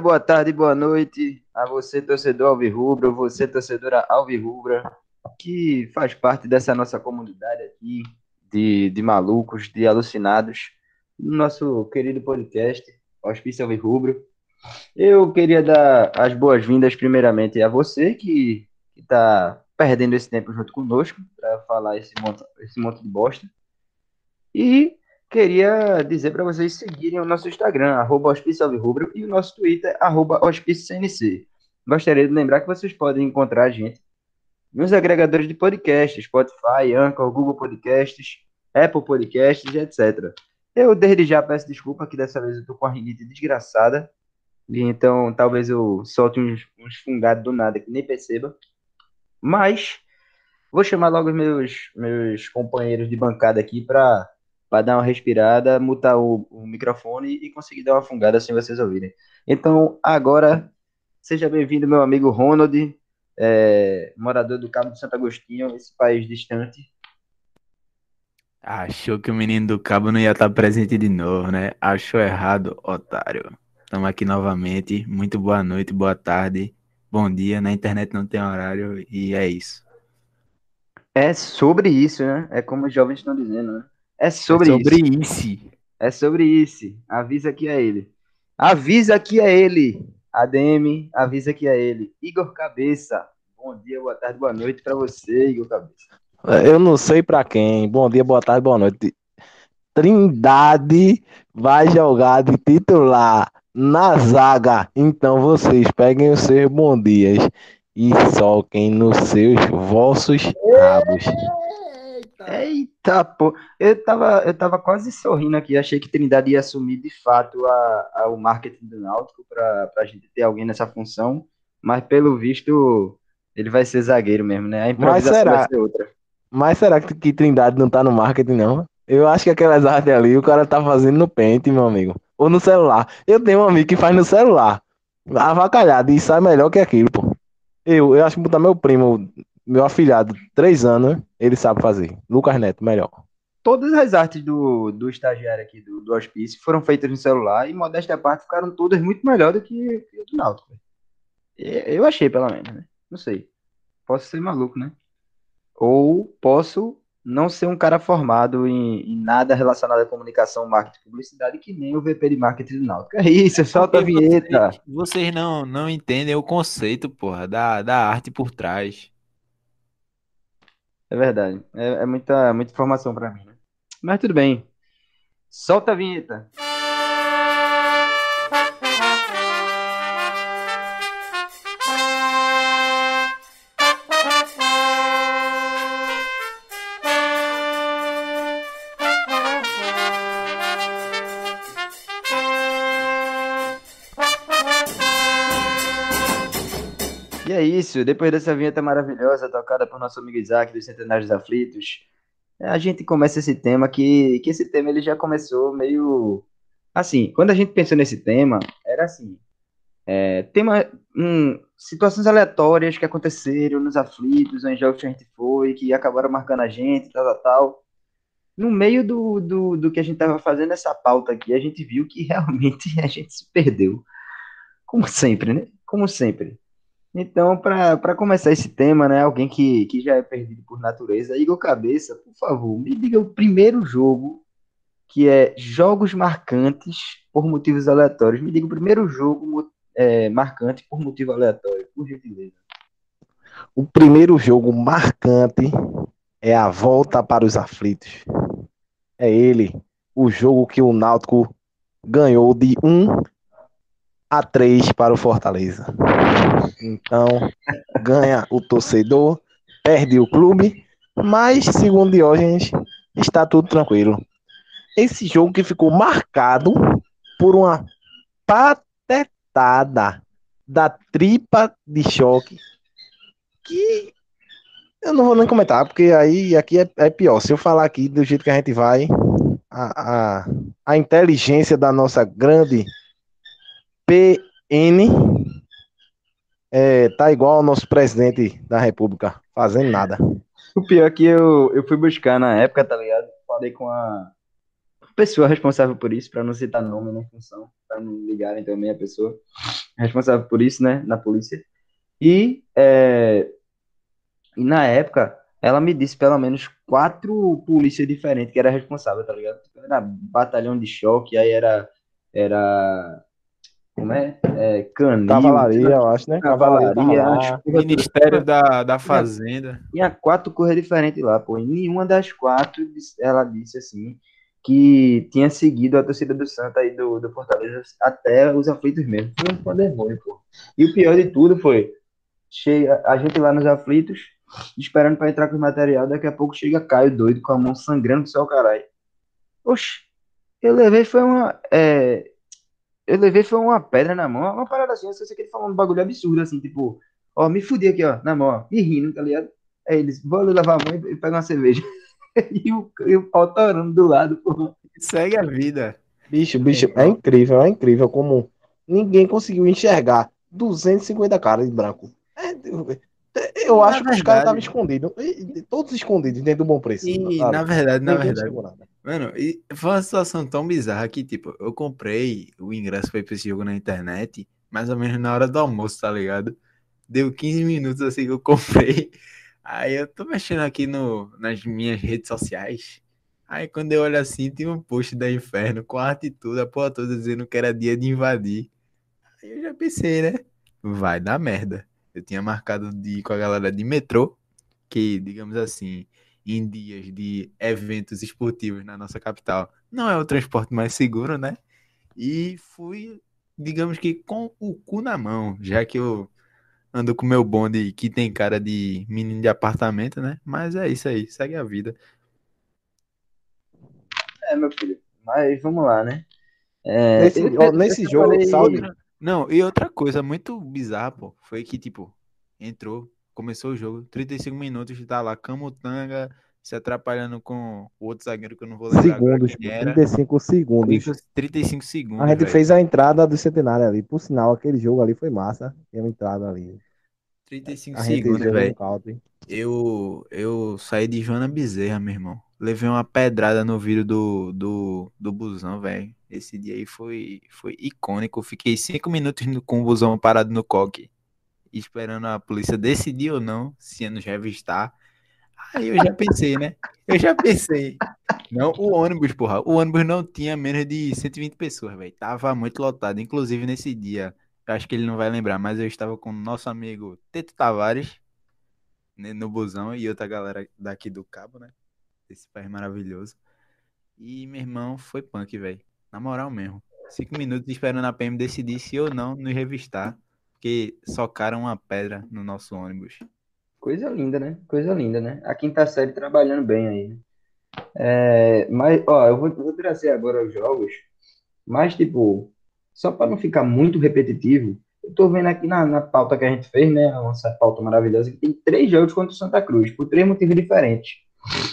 Boa tarde, boa noite a você, torcedor alvirrubro, você, torcedora alvirrubra, que faz parte dessa nossa comunidade aqui de, de malucos, de alucinados, no nosso querido podcast, Hospício Alvirrubro. Eu queria dar as boas-vindas, primeiramente, a você que está perdendo esse tempo junto conosco para falar esse monte, esse monte de bosta. E queria dizer para vocês seguirem o nosso Instagram, arroba Rubro, e o nosso Twitter, arroba CNC. Gostaria de lembrar que vocês podem encontrar a gente nos agregadores de podcasts, Spotify, Anchor, Google Podcasts, Apple Podcasts, etc. Eu desde já peço desculpa que dessa vez eu tô com a rinite desgraçada, e então talvez eu solte uns, uns fungados do nada que nem perceba. Mas vou chamar logo os meus, meus companheiros de bancada aqui para para dar uma respirada, mutar o, o, microfone e conseguir dar uma fungada sem vocês ouvirem. Então, agora, seja bem-vindo, meu amigo Ronald, é, morador do Cabo de Santo Agostinho, esse país distante. Achou que o menino do Cabo não ia estar presente de novo, né? Achou errado, otário. Estamos aqui novamente. Muito boa noite, boa tarde, bom dia. Na internet não tem horário e é isso. É sobre isso, né? É como os jovens estão dizendo, né? É sobre, é sobre isso. isso. É sobre isso. Avisa que é ele. Avisa que é ele. ADM, avisa que é ele. Igor Cabeça. Bom dia, boa tarde, boa noite para você, Igor Cabeça. Eu não sei para quem. Bom dia, boa tarde, boa noite. Trindade vai jogar de titular na zaga. Então vocês peguem os seus bom dias e soquem nos seus vossos rabos. Eita, pô. Eu tava, eu tava quase sorrindo aqui. Achei que Trindade ia assumir de fato a, a o marketing do Náutico para a gente ter alguém nessa função. Mas pelo visto, ele vai ser zagueiro mesmo, né? A improvisação será, vai ser outra. Mas será que, que Trindade não tá no marketing, não? Eu acho que aquelas artes ali o cara tá fazendo no pente, meu amigo. Ou no celular. Eu tenho um amigo que faz no celular. Avacalhado e sai melhor que aquilo, pô. Eu, eu acho que botar meu primo meu afilhado, três anos, ele sabe fazer. Lucas Neto, melhor. Todas as artes do, do estagiário aqui do, do hospício foram feitas no celular e, modéstia à parte, ficaram todas muito melhor do que, o do Náutico. Eu achei, pelo menos, né? Não sei. Posso ser maluco, né? Ou posso não ser um cara formado em, em, nada relacionado à comunicação, marketing e publicidade, que nem o VP de marketing do Náutico. É isso, solta a vinheta. Vocês, vocês não, não entendem o conceito, porra, da, da arte por trás. É verdade. É, é muita, muita informação para mim, né? Mas tudo bem. Solta a vinheta. É. Depois dessa vinheta maravilhosa tocada por nosso amigo Isaac dos Centenários Aflitos, a gente começa esse tema que, que esse tema ele já começou meio assim. Quando a gente pensou nesse tema, era assim: é, tema, hum, situações aleatórias que aconteceram nos aflitos, em jogos que a gente foi, que acabaram marcando a gente, tal, tal, tal. No meio do, do, do que a gente estava fazendo essa pauta aqui, a gente viu que realmente a gente se perdeu. Como sempre, né? Como sempre. Então, para começar esse tema, né, alguém que, que já é perdido por natureza, Igor Cabeça, por favor, me diga o primeiro jogo que é jogos marcantes por motivos aleatórios. Me diga o primeiro jogo é, marcante por motivo aleatório, por gentileza. O primeiro jogo marcante é a volta para os aflitos. É ele, o jogo que o Náutico ganhou de 1 a 3 para o Fortaleza. Então, ganha o torcedor, perde o clube, mas, segundo Diógenes, está tudo tranquilo. Esse jogo que ficou marcado por uma patetada da tripa de choque que eu não vou nem comentar, porque aí aqui é, é pior. Se eu falar aqui do jeito que a gente vai, a, a, a inteligência da nossa grande PN é, tá igual ao nosso presidente da República, fazendo nada. O pior é que eu, eu fui buscar na época, tá ligado? Falei com a pessoa responsável por isso, para não citar nome nem função, para não ligarem também a pessoa responsável por isso, né, na polícia. E, é, e na época, ela me disse pelo menos quatro polícias diferentes que era responsável, tá ligado? Era batalhão de choque, aí era, era como é? é canil, Cavalaria, eu acho, né? Cavalaria, Cavalaria, acho Ministério da, da Fazenda. Tinha quatro cores diferentes lá, pô. E nenhuma das quatro ela disse assim que tinha seguido a torcida do Santa e do, do Fortaleza até os aflitos mesmo. Foi um pandemônio, pô. E o pior de tudo foi chega, a gente lá nos aflitos, esperando pra entrar com o material, daqui a pouco chega Caio doido com a mão sangrando do céu, caralho. Oxi, eu levei foi uma. é, eu levei foi uma pedra na mão, uma parada assim, eu sei que ele falou um bagulho absurdo, assim, tipo, ó, me fudi aqui, ó, na mão, ó, me rindo, tá ligado? Aí eles, vou ali lavar a mão e pegar uma cerveja. E o, e o pau torando do lado, pô. Segue a vida. Bicho, bicho, é incrível, é incrível como ninguém conseguiu enxergar 250 caras de branco. É, eu Na acho que os verdade- caras estavam escondidos, todos escondidos dentro do bom preço. E, sabe? na verdade, na Ninguém verdade. Mano, e foi uma situação tão bizarra que, tipo, eu comprei o ingresso ir pra esse jogo na internet, mais ou menos na hora do almoço, tá ligado? Deu 15 minutos assim que eu comprei. Aí eu tô mexendo aqui no, nas minhas redes sociais. Aí quando eu olho assim, tem um post da Inferno com e tudo, a porra toda dizendo que era dia de invadir. Aí eu já pensei, né? Vai dar merda. Eu tinha marcado de ir com a galera de metrô, que, digamos assim, em dias de eventos esportivos na nossa capital, não é o transporte mais seguro, né? E fui, digamos que com o cu na mão, já que eu ando com meu bonde que tem cara de menino de apartamento, né? Mas é isso aí, segue a vida. É, meu filho. Mas vamos lá, né? É, Nesse, eu- ó, nesse eu jogo, falei- salve. Não, e outra coisa muito bizarra, pô, foi que, tipo, entrou, começou o jogo, 35 minutos, tá lá, Camutanga se atrapalhando com o outro zagueiro que eu não vou lembrar Segundos, quem era. 35 segundos. 30, 35 segundos, A gente velho. fez a entrada do centenário ali. Por sinal, aquele jogo ali foi massa. Tem uma entrada ali. 35 A segundos, velho. Eu, eu saí de Joana Bezerra, meu irmão. Levei uma pedrada no vidro do, do, do busão, velho. Esse dia aí foi, foi icônico. Fiquei cinco minutos com o busão parado no coque, esperando a polícia decidir ou não se ia nos revistar. Aí eu já pensei, né? Eu já pensei. Não, o ônibus, porra. O ônibus não tinha menos de 120 pessoas, velho. Tava muito lotado. Inclusive nesse dia, acho que ele não vai lembrar, mas eu estava com o nosso amigo Teto Tavares né, no busão e outra galera daqui do Cabo, né? Esse país maravilhoso. E meu irmão foi punk, velho. Na moral mesmo. Cinco minutos esperando a PM decidir se ou não nos revistar. Porque socaram uma pedra no nosso ônibus. Coisa linda, né? Coisa linda, né? A quinta série trabalhando bem aí. né? É, mas, ó, eu vou, vou trazer agora os jogos, mas, tipo, só para não ficar muito repetitivo, eu tô vendo aqui na, na pauta que a gente fez, né? A nossa pauta maravilhosa, que tem três jogos contra o Santa Cruz, por três motivos diferentes.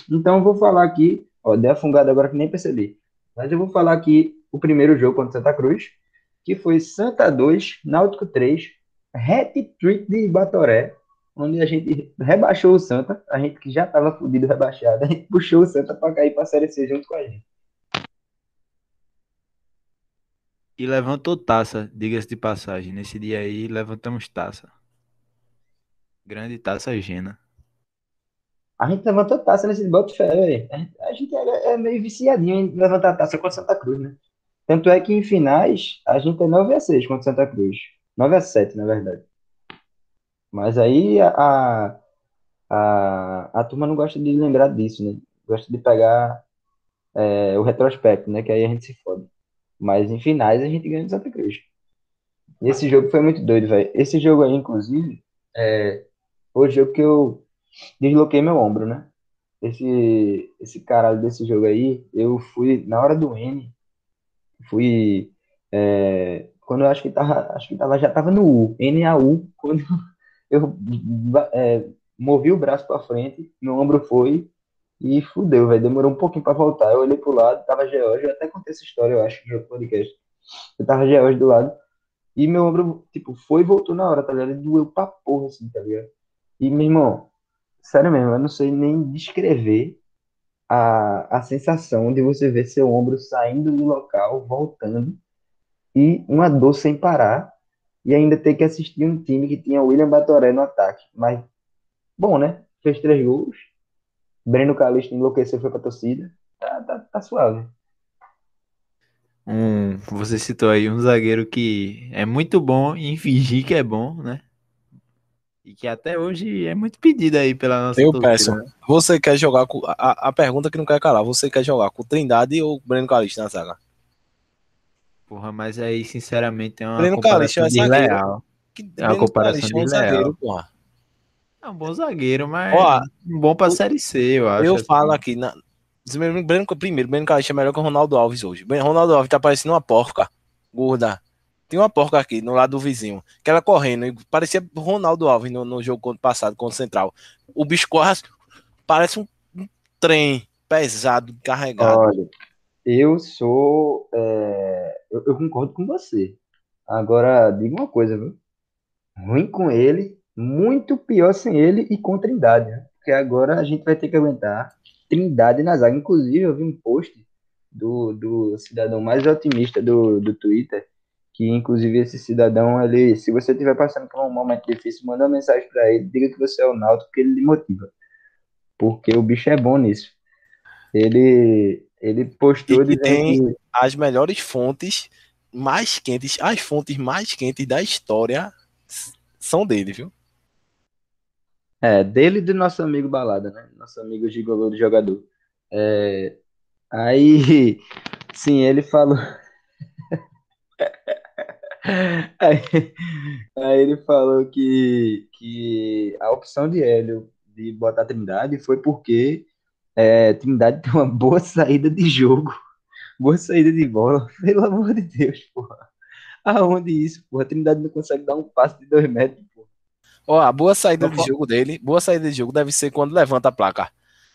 Então, eu vou falar aqui, ó, dei a fungada agora que nem percebi, mas eu vou falar aqui o primeiro jogo contra o Santa Cruz, que foi Santa 2, Náutico 3, hat-trick de Batoré, onde a gente rebaixou o Santa, a gente que já estava fudido rebaixado, a gente puxou o Santa para cair para a Série C junto com a gente. E levantou taça, diga-se de passagem. Nesse dia aí, levantamos taça. Grande taça Gena. A gente levantou taça nesse bote fé, velho. A gente- A gente é, é meio viciadinho em levantar taça contra Santa Cruz, né? Tanto é que em finais a gente é 9 a 6 contra Santa Cruz. 9 a 7, na verdade. Mas aí a, a, a, turma não gosta de lembrar disso, né? Gosta de pegar é, o retrospecto, né? Que aí a gente se fode. Mas em finais a gente ganha de Santa Cruz. E esse jogo foi muito doido, velho. Esse jogo aí, inclusive, é, foi o jogo que eu desloquei meu ombro, né? Esse, esse caralho desse jogo aí, eu fui na hora do N, fui é, quando eu acho que tava, acho que tava, já tava no U, NAU, quando eu é, movi o braço pra frente, meu ombro foi e fudeu, velho, demorou um pouquinho pra voltar. Eu olhei pro lado, tava George, eu até contei essa história, eu acho, no podcast. Eu tava George do lado e meu ombro, tipo, foi e voltou na hora, tá ligado? E doeu pra porra, assim, tá ligado? E, meu irmão, sério mesmo, eu não sei nem descrever a, a sensação de você ver seu ombro saindo do local, voltando, e uma dor sem parar, e ainda ter que assistir um time que tinha William Batoré no ataque. Mas, bom, né? Fez três gols. Breno Calixto enlouqueceu, foi pra torcida. Tá, tá, tá suave. Um, você citou aí um zagueiro que é muito bom em fingir que é bom, né? E que até hoje é muito pedido aí pela nossa Eu torcida, peço, né? você quer jogar com. A, a pergunta que não quer calar, você quer jogar com Trindade ou Breno Calixto na zaga? Porra, mas aí, sinceramente, é uma Breno Calixto comparação é desleal. Que É uma comparação Calixto é um desleal. zagueiro, porra. É um bom zagueiro, mas Ó, bom pra Série C, eu acho. Eu assim. falo aqui, na, Breno, primeiro, Breno Calixto é melhor que o Ronaldo Alves hoje. Ben- Ronaldo Alves tá parecendo uma porca gorda. Tem uma porca aqui no lado do vizinho, que ela correndo, e parecia o Ronaldo Alves no, no jogo passado contra o Central. O bicho corre, parece um, um trem pesado, carregado. Olha, eu sou. é, eu, eu concordo com você. Agora, diga uma coisa, viu? Ruim com ele, muito pior sem ele e com Trindade, né? Porque agora a gente vai ter que aguentar Trindade na zaga. Inclusive, eu vi um post do, do cidadão mais otimista do, do Twitter, que inclusive esse cidadão, ele, se você estiver passando por um momento difícil, manda uma mensagem para ele, diga que você é o Náutico, que ele lhe motiva. Porque o bicho é bom nisso. Ele, ele postou E que tem- que As melhores fontes mais quentes, as fontes mais quentes da história são dele, viu? É, dele e do nosso amigo Balada, né? Nosso amigo gigolô do jogador. É, aí, sim, ele falou. Aí, aí ele falou que, que a opção de Hélio de botar Trindade foi porque é, Trindade tem uma boa saída de jogo, boa saída de bola. Pelo amor de Deus, porra. Aonde isso, porra? Trindade não consegue dar um passe de dois metros, porra. Ó, a boa saída Não de jogo dele, boa saída de jogo deve ser quando levanta a placa.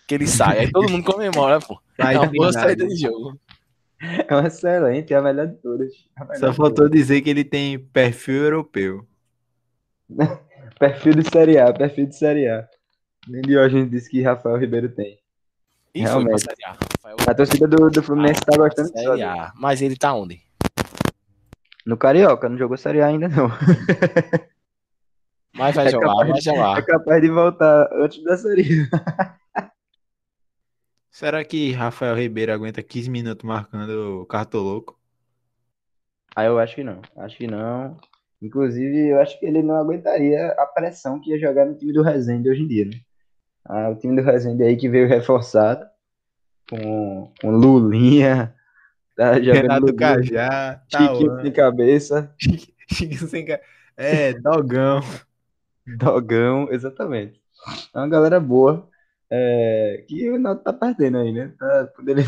Que ele sai, aí todo mundo comemora, pô. Sai É uma boa saída de jogo. É uma excelente, é a melhor de todas. A melhor Só faltou dizer que ele tem perfil europeu. Perfil de Série A, perfil de Série A. Nem Diógenes disse que Rafael Ribeiro tem. E foi pra Realmente. Série A. A torcida do, do Fluminense tá gostando. Série A. Mas ele tá onde? No Carioca, não jogou Série A ainda não. Mas vai É jogar, capaz- vai É jogar. capaz de voltar antes da Série A. Será que Rafael Ribeiro aguenta 15 minutos marcando o cartoloco? Ah, eu acho que não. Acho que não. Inclusive, eu acho que ele não aguentaria a pressão que ia jogar no time do Resende hoje em dia, né? Ah, o time do Resende aí que veio reforçado com, com Lulinha, tá jogando Renato Lulinha, Cajá, Chiquinho Tauan, sem cabeça. Chiquinho sem ca- É, Dogão. Dogão, exatamente. É uma galera boa. é, que o Náutico tá perdendo aí, né? Tá, poderia...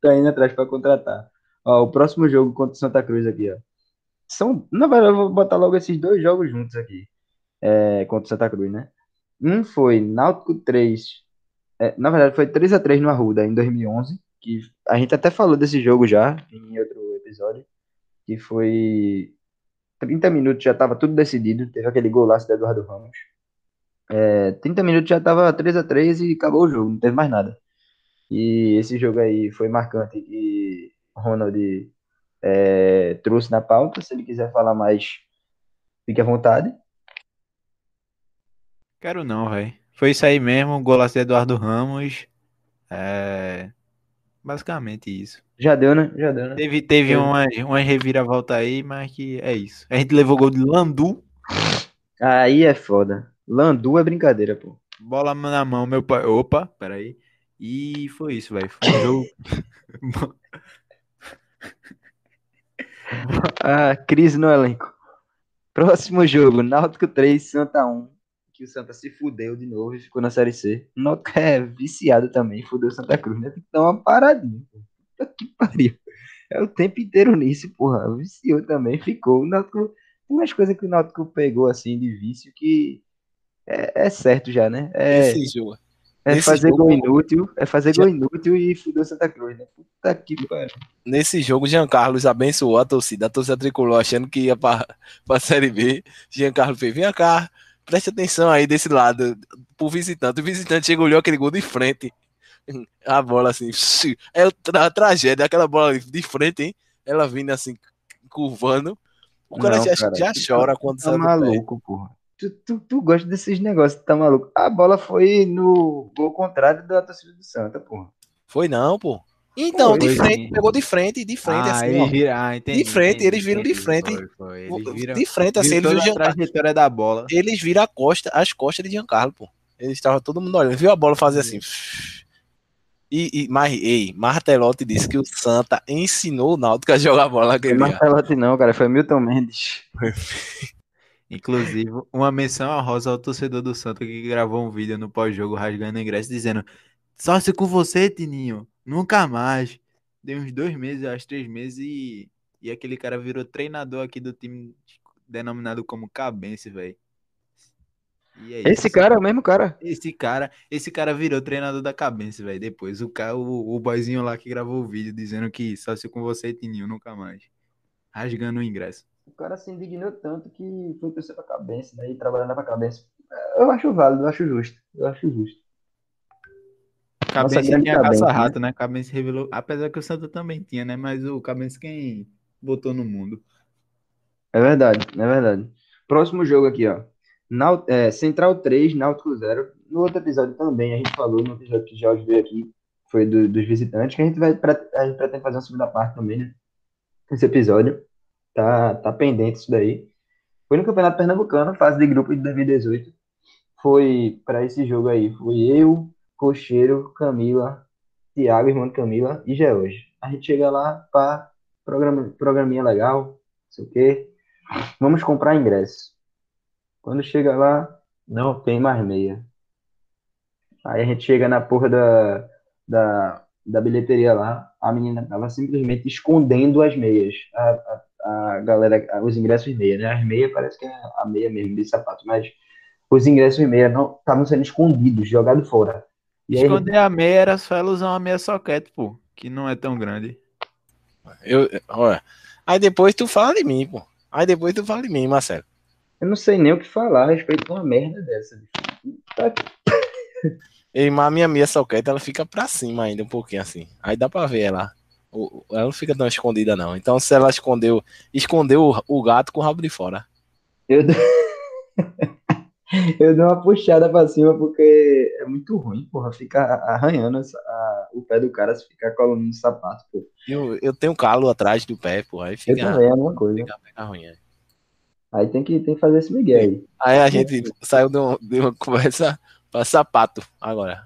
tá indo atrás para contratar. Ó, o próximo jogo contra o Santa Cruz aqui, ó. São, na verdade, eu vou botar logo esses dois jogos juntos aqui. É, contra o Santa Cruz, né? Um foi Náutico 3. é, na verdade, foi 3 a 3 no Arruda em 2011. Que a gente até falou desse jogo já em outro episódio. Que foi 30 minutos já estava tudo decidido. Teve aquele golaço do Eduardo Ramos. É, 30 minutos já estava 3 a 3 e acabou o jogo, não teve mais nada. E esse jogo aí foi marcante e Ronald é, trouxe na pauta. Se ele quiser falar mais, fique à vontade. Quero não, velho. Foi isso aí mesmo, golaço de Eduardo Ramos. É... Basicamente isso. Já deu, né? Já deu, né? Teve, teve uma, uma reviravolta aí, mas que é isso. A gente levou gol de Landu, Aí é foda. Landu é brincadeira, pô. bola na mão, meu pai. Opa, peraí. E foi isso, velho. Foi um jogo. Ah, crise no elenco. Próximo jogo, Náutico 3, Santa 1. Que o Santa se fudeu de novo e ficou na Série C. O Náutico é viciado também, fudeu Santa Cruz, né? Tem que dar uma paradinha. pô. Puta que pariu. É o tempo inteiro nisso, porra. Viciou também, ficou. O Náutico, tem umas coisas que o Náutico pegou assim de vício que é, é certo já, né? É, Esse jogo. é fazer jogo- gol inútil, é fazer Já- gol inútil e fudeu Santa Cruz, né? Puta que pariu. Nesse jogo, Jean Carlos abençoou a torcida. A torcida tricolor achando que ia pra, pra Série B. Jean Carlos fez: vem cá, preste atenção aí desse lado, pro visitante. O visitante chegou, olhou aquele gol de frente. A bola assim, é outra tragédia, aquela bola de frente, hein? ela vindo assim, curvando. O cara Não, já, cara, já tu chora quando Tá sai maluco, porra. Tu, tu, tu gosta desses negócios, tá maluco? A bola foi no gol contrário da torcida do Santa, porra. Foi não, pô. Então, Foi, de frente, sim. pegou de frente, de frente, ah, assim, viram, ah, entendi, De frente, entendi, eles viram de entendi. frente. Foi, foi. Eles viram, de frente, assim, viram eles viram a trajetória da bola. Eles viram a costa, as costas de Giancarlo, pô. Eles estavam todo mundo olhando. Viu a bola fazer assim. E, e mas, ei, Martelotti disse que o Santa ensinou o Náutico a jogar bola naquele dia. Martelotti não, cara, foi Milton Mendes. Inclusive, uma menção a rosa ao torcedor do Santa que gravou um vídeo no pós-jogo rasgando ingresso dizendo: Sócio com você, Tininho, nunca mais. Deu uns dois meses, acho três meses, e, e aquele cara virou treinador aqui do time denominado como Cabense, velho. É Esse isso. cara é o mesmo cara. Esse cara, esse cara virou treinador da Cabense, velho. Depois, o, cara, o, o boyzinho lá que gravou o vídeo dizendo que sócio com você, Tininho, nunca mais. Rasgando o ingresso. O cara se indignou tanto que foi torcer pra cabeça, daí trabalhando pra cabeça. Eu acho válido, eu acho justo. Eu acho justo. Cabense tinha caça-rato, né? Cabense revelou. Apesar que o Santa também tinha, né? Mas o Cabense quem botou no mundo. É verdade, é verdade. Próximo jogo aqui, ó. Nau- é, Central 3, Náutico 0. No outro episódio também, a gente falou, no episódio que Jorge veio aqui, foi do- dos visitantes, que a gente vai a gente pretende fazer uma segunda parte também, né? Esse episódio. Tá, tá pendente isso daí. Foi no Campeonato Pernambucano, fase de grupo de 2018. Foi para esse jogo aí. Foi eu, Cocheiro, Camila, Thiago, irmão de Camila e George. A gente chega lá para programa, programinha legal, não sei o quê. Vamos comprar ingresso. Quando chega lá, não tem mais meia. Aí a gente chega na porra da, da, da bilheteria lá, a menina tava simplesmente escondendo as meias. A, a, a galera, os ingressos meia, né? As meias parece que é a meia mesmo de sapato, mas os ingressos meia não estavam sendo escondidos, jogados fora. E aí, Esconder a meia era só ela usar uma meia soquete, pô. Que não é tão grande. Eu, olha. Aí depois tu fala de mim, pô. Aí depois tu fala de mim, Marcelo. eu não sei nem o que falar a respeito de uma merda dessa. bicho. Tá E mas a minha meia soquete, ela fica pra cima ainda, um pouquinho assim. Aí dá pra ver ela. Ela não fica tão escondida, não. Então, se ela escondeu, escondeu o- gato com o rabo de fora. Eu. eu dou uma puxada pra cima porque é muito ruim, porra. Fica arranhando essa- a- o pé do cara se ficar colando no sapato, pô. Eu, eu tenho calo atrás do pé, pô. Aí Eu fica, também, é a mesma coisa. fica, fica ruim. é. Aí tem que, tem que fazer esse migué aí. Aí a gente saiu de, um- de uma conversa pra sapato agora.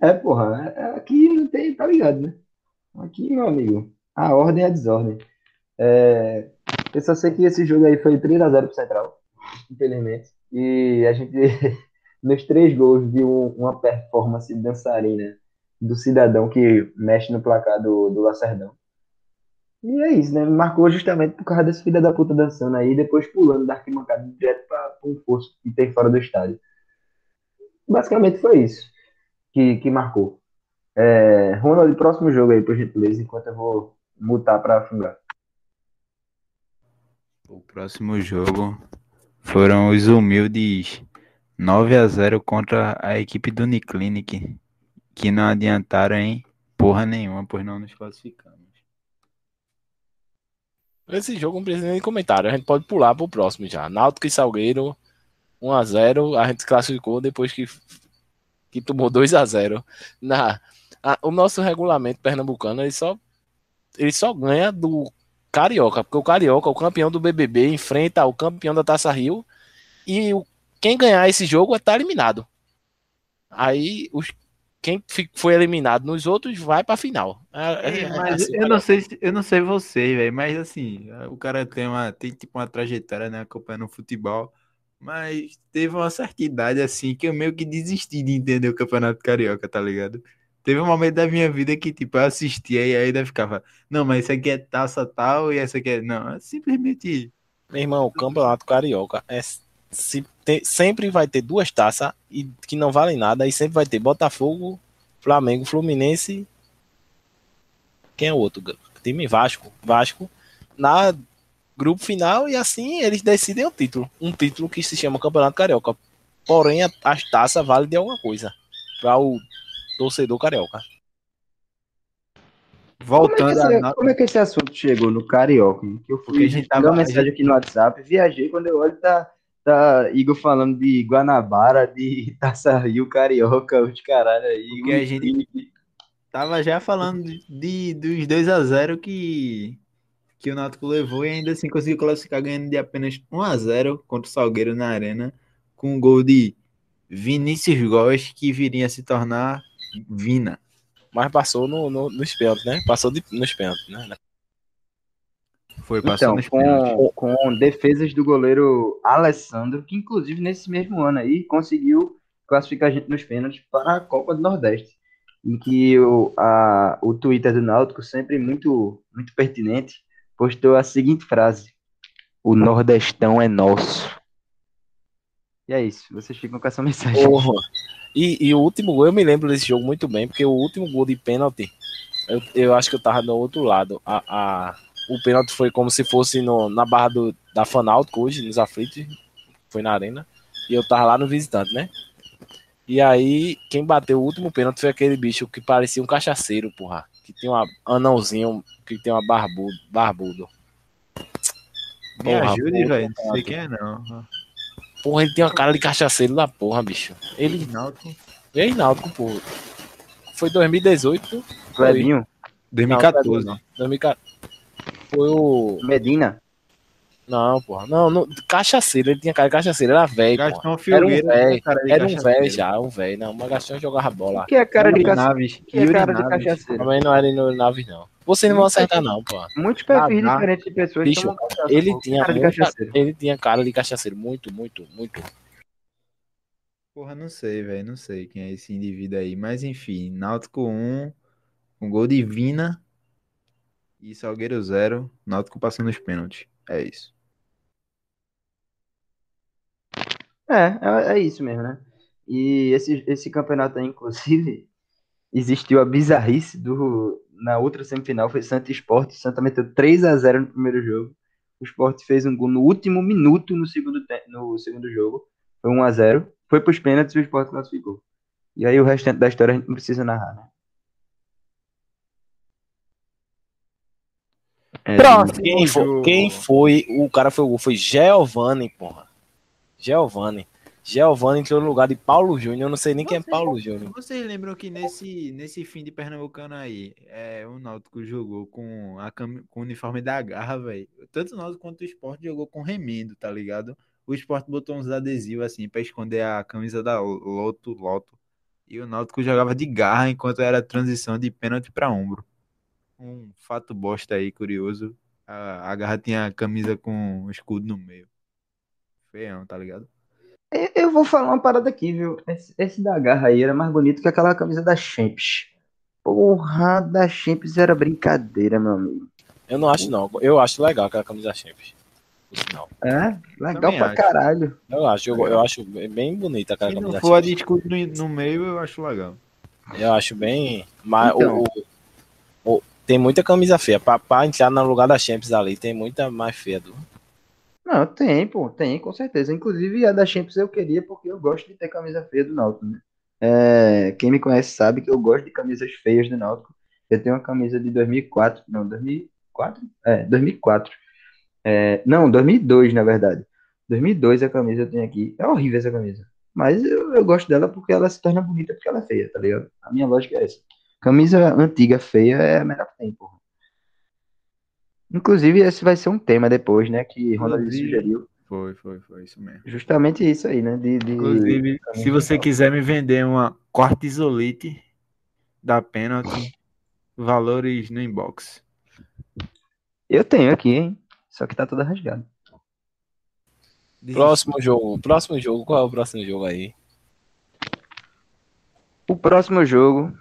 É, porra, é- aqui não tem, tá ligado, né? Aqui, meu amigo, a ordem é a desordem. É, eu só sei que esse jogo aí foi 3x0 pro Central, infelizmente. E a gente, nos três gols, viu uma performance dançarina do cidadão que mexe no placar do, do Lacerdão. E é isso, né? Marcou justamente por causa desse filho da puta dançando aí, depois pulando da arquibancada direto para um fosso que tem fora do estádio. Basicamente foi isso que, que marcou. É, Ronald, próximo jogo aí, por gentileza, enquanto eu vou mutar para fungar. O próximo jogo foram os humildes 9 a 0 contra a equipe do Uniclinic, que não adiantaram em porra nenhuma, pois não nos classificamos. Esse jogo não precisa nem comentário. A gente pode pular pro próximo já. Náutico e Salgueiro, 1x0. A gente classificou depois que, que tomou 2x0. Na, a- o nosso regulamento pernambucano, ele só, ele só ganha do Carioca. Porque o Carioca, o campeão do BBB, enfrenta o campeão da Taça Rio. E o- quem ganhar esse jogo está eliminado. Aí os, quem foi eliminado nos outros vai pra final. É- é- mas assim, eu não sei, se- eu não sei você, velho, mas assim, o cara tem uma, tem tipo uma trajetória, né, acompanhando o futebol, mas teve uma certa idade assim que eu meio que desisti de entender o Campeonato Carioca, tá ligado? Teve um momento da minha vida que tipo eu assistia e ainda ficava, não, mas isso aqui é taça tal e essa aqui é, não, é simplesmente Meu irmão, o campeonato carioca é se tem- sempre vai ter duas taças e que não valem nada e sempre vai ter Botafogo, Flamengo, Fluminense. Quem é o outro? Time Vasco, Vasco na grupo final e assim eles decidem o título, um título que se chama Campeonato Carioca. Porém, as taças valem de alguma coisa para o torcedor carioca. Como é, Voltando esse, a nota. como é que esse assunto chegou no Carioca? Que eu Porque fui a gente tava- uma mensagem aqui no WhatsApp, viajei, quando eu olho, tá, tá Igor falando de Guanabara, de Taça Rio, Carioca, os caralho aí. Porque a gente-. Tava já falando de, de- dos 2 a 0 que, que o Náutico levou e ainda assim conseguiu classificar ganhando de apenas 1 a 0 contra o Salgueiro na Arena, com um gol de Vinícius Góes, que viria a se tornar Vina. Mas passou no, no, nos pênaltis, né? Passou de, nos pênaltis, né? Foi passando Então, com, com defesas do goleiro Alessandro, que inclusive nesse mesmo ano aí conseguiu classificar a gente nos pênaltis para a Copa do Nordeste. Em que o, a, o Twitter do Náutico, sempre muito, muito pertinente, postou a seguinte frase: O Nordestão é nosso. E é isso, vocês ficam com essa mensagem. Porra. E, e o último gol, eu me lembro desse jogo muito bem, porque o último gol de pênalti, eu, eu acho que eu tava do outro lado. A, a, o pênalti foi como se fosse no, na barra do, da Fanáutico hoje, nos aflitos, foi na arena, e eu tava lá no visitante, né? E aí, quem bateu o último pênalti foi aquele bicho que parecia um cachaceiro, porra. Que tem um anãozinho, que tem uma barbudo. barbudo. Me porra, ajude, velho. Não sei quem é, não. Porra, ele tem uma cara de cachaceiro da porra, bicho. Ele Náutico. E aí, Náutico, pô. Foi 2018. Clebinho, 2014. Não, 2014. Foi o. Medina. Não, porra. Não, não, cachaceiro. Ele tinha cara de cachaceiro. Era velho, porra. Gastão um velho. Era um velho já, um velho. Não, mas Gastão jogava bola. Que é cara de cachaceiro. Naves. Que é cara de cachaceiro. Também não era no Naves, não. Vocês não vão acertar, não, porra. Muitos perfis Ah, diferentes de pessoas Bicho, cachaça, Ele pô. tinha, cara de muita- cachaceiro. ele tinha cara de cachaceiro. Muito, muito, muito. Porra, não sei, velho. Não sei quem é esse indivíduo aí. Mas enfim, Náutico 1, um gol de Vina e Salgueiro 0. Náutico passando os pênaltis. É isso. É, é, é isso mesmo, né? E esse, esse campeonato aí, inclusive, existiu a bizarrice do. Na outra semifinal foi Santa Esporte. Santa meteu 3 a 0 no primeiro jogo. O Sport fez um gol no último minuto no segundo, no segundo jogo. Foi 1 a 0 Foi pros pênaltis e o Sport classificou. E aí o restante da história a gente não precisa narrar, né? É, Próximo. Quem foi, jogo. quem foi? O cara foi o gol. Foi Giovanni, porra. Giovanni. Giovanni entrou no lugar de Paulo Júnior. Eu não sei nem quem é Você- Paulo Júnior. Vocês lembram que nesse, nesse fim de Pernambucano aí, é, o Náutico jogou com, a cami- com o uniforme da garra, velho. Tanto o Náutico quanto o Sport jogou com remendo, tá ligado? O Sport botou uns adesivos assim pra esconder a camisa da Loto, Loto. E o Náutico jogava de garra enquanto era transição de pênalti pra ombro. Um fato bosta aí, curioso. A, a garra tinha a camisa com o escudo no meio. Feião, tá ligado? Eu- vou falar uma parada aqui, viu? Esse, esse da garra aí era mais bonito que aquela camisa da Champs. Porra, da Champs era brincadeira, meu amigo. Eu não acho, não. Eu acho legal aquela camisa Champions. Por sinal. É, legal Também pra acho. caralho. Eu acho, eu, eu acho bem bonita aquela Se não for a de escudo no, no meio, eu acho legal. Eu acho bem. Mas Então. o, o- o- tem muita camisa feia. Pra, pra entrar no lugar da Champions ali, tem muita mais feia. Do... Não, tem, pô, tem, com certeza. Inclusive a da Champions eu queria porque eu gosto de ter camisa feia do Náutico, né? É, quem me conhece sabe que eu gosto de camisas feias do Náutico. Eu tenho uma camisa de 2004, não, 2004? É, 2004. É, não, 2002, na verdade. 2002 a camisa eu tenho aqui. É horrível essa camisa. Mas eu, eu gosto dela porque ela se torna bonita porque ela é feia, tá ligado? A minha lógica é essa. Camisa antiga feia é a melhor que tem, porra. Inclusive, esse vai ser um tema depois, né? Que Ronald sugeriu. Foi, foi, foi isso mesmo. Justamente isso aí, né? De, de... Inclusive, se você quiser me vender uma cortisolite da pênalti, valores no inbox. Eu tenho aqui, hein? Só que tá toda rasgada. Próximo jogo. Próximo jogo. Qual é o próximo jogo aí? O próximo jogo,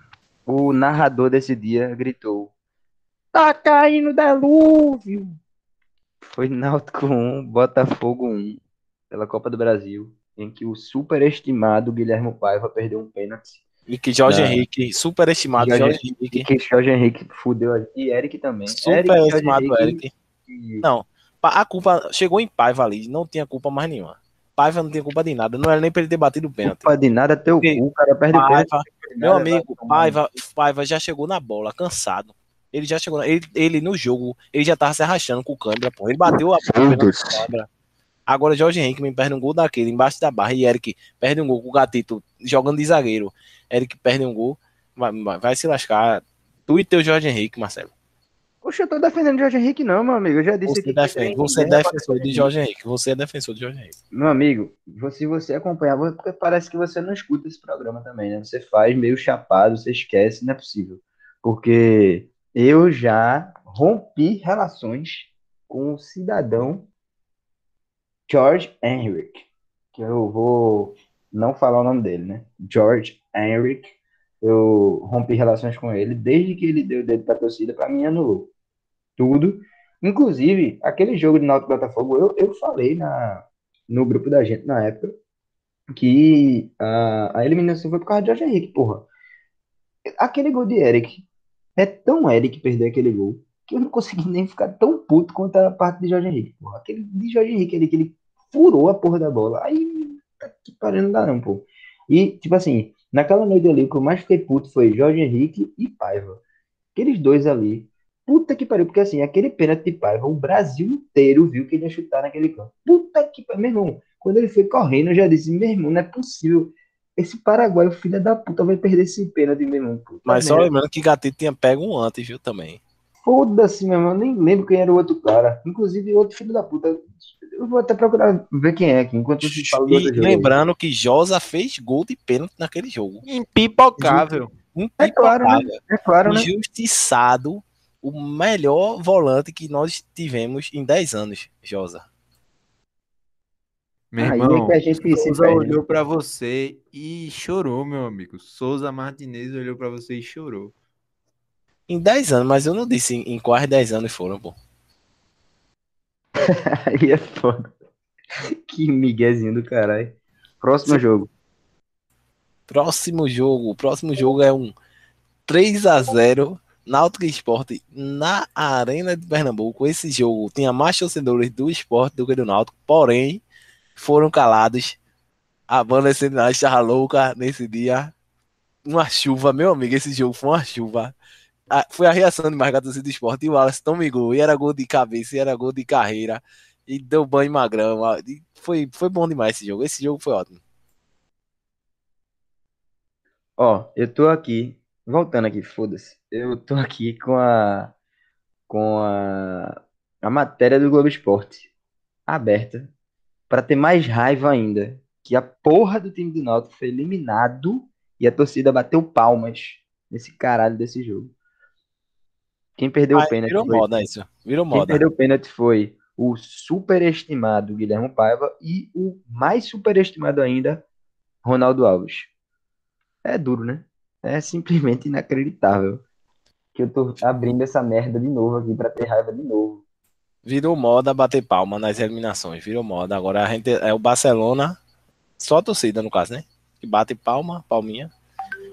o narrador desse dia gritou: Tá caindo delúvio! Foi Náutico 1, Botafogo 1, pela Copa do Brasil, em que o superestimado Guilherme Paiva perdeu um pênalti. E que Jorge Não. Henrique, superestimado Jorge- Jorge E Henrique. que Jorge Henrique fudeu a- e Eric também. Eric e Superestimado Eric. e- Não, a culpa chegou em Paiva ali, não tinha culpa mais nenhuma. Paiva não tinha culpa de nada, não era nem pra ele ter batido o pênalti. Culpa de nada, teu Porque cu, o cara perde o pênalti. Paiva, meu amigo, Paiva, Paiva já chegou na bola, cansado. Ele já chegou. Ele, ele no jogo, ele já tava se arrastando com o câmera, pô. Ele bateu a câmera. Agora Jorge Henrique me perde um gol daquele embaixo da barra e Eric perde um gol com o Gatito jogando de zagueiro. Eric perde um gol, vai, vai se lascar. Tu e teu Jorge Henrique, Marcelo. Poxa, eu tô defendendo o Jorge Henrique, não, meu amigo. Eu já disse você aqui. Defende, você é defensor de Jorge Henrique. Você é defensor de Jorge Henrique. Meu amigo, se você acompanhar, porque parece que você não escuta esse programa também, né? Você faz meio chapado, você esquece, não é possível. Porque eu já rompi relações com o cidadão George Henrik, que eu vou não falar o nome dele, né? George Henrik. Eu rompi relações com ele desde que ele deu o dedo pra torcida, pra mim anulou tudo. Inclusive, aquele jogo de Náutico Botafogo, eu, eu falei na, no grupo da gente na época que a, a eliminação foi por causa de Jorge Henrique, porra. Aquele gol de Eric, é tão Eric perder aquele gol, que eu não consegui nem ficar tão puto quanto a parte de Jorge Henrique, porra. Aquele de Jorge Henrique ali, que ele furou a porra da bola. Aí, tá que pariu, não dá não, pô. E, tipo assim, naquela noite ali, o que eu mais fiquei puto foi Jorge Henrique e Paiva. Aqueles dois ali, Puta que pariu, porque assim, aquele pênalti de Paiva, o Brasil inteiro viu que ele ia chutar naquele campo. Puta que pariu, meu irmão. Quando ele foi correndo, eu já disse, meu irmão, não é possível. Esse Paraguai, o filho da puta, vai perder esse pênalti, meu irmão. Puta Mas só lembrando que Gatito tinha pego um antes, viu, também. Foda-se, meu irmão, eu nem lembro quem era o outro cara. Inclusive, outro filho da puta. Eu vou até procurar ver quem é aqui, enquanto eu falo do E outro jogo. lembrando que Josa fez gol de pênalti naquele jogo. Impipocável. É claro, né? É claro, né? Injustiçado, o melhor volante que nós tivemos em 10 anos, Josa. Meu Aí irmão, é que a gente Souza perde. olhou pra você e chorou, meu amigo. Souza Martinez olhou pra você e chorou. Em 10 anos, mas eu não disse em, em quais 10 anos foram, pô. Aí é foda. Que miguezinho do caralho. Próximo jogo. Próximo jogo, o próximo jogo é um 3 a 0 Náutico Esporte na Arena de Pernambuco. Esse jogo tinha mais torcedores do esporte do que do Náutico, porém foram calados. A banda central estava louca nesse dia. Uma chuva, meu amigo, esse jogo foi uma chuva. Foi a reação de mais do esporte. E o Wallace tomou gol, e era gol de cabeça, e era gol de carreira. E deu banho magrão. Foi, foi bom demais esse jogo. Esse jogo foi ótimo. Ó, eu tô aqui, voltando aqui, foda-se. Eu tô aqui com a com a, a matéria do Globo Esporte aberta pra ter mais raiva ainda, que a porra do time do Náutico foi eliminado e a torcida bateu palmas nesse caralho desse jogo. Quem perdeu o Aí, pênalti virou foi- moda isso. Virou Quem moda. perdeu o pênalti foi o superestimado Guilherme Paiva e o mais superestimado ainda, Ronaldo Alves. É duro, né? É simplesmente inacreditável que eu tô abrindo essa merda de novo aqui pra ter raiva de novo. Virou moda bater palma nas eliminações. Virou moda. Agora a gente é o Barcelona, só a torcida, no caso, né? Que bate palma, palminha.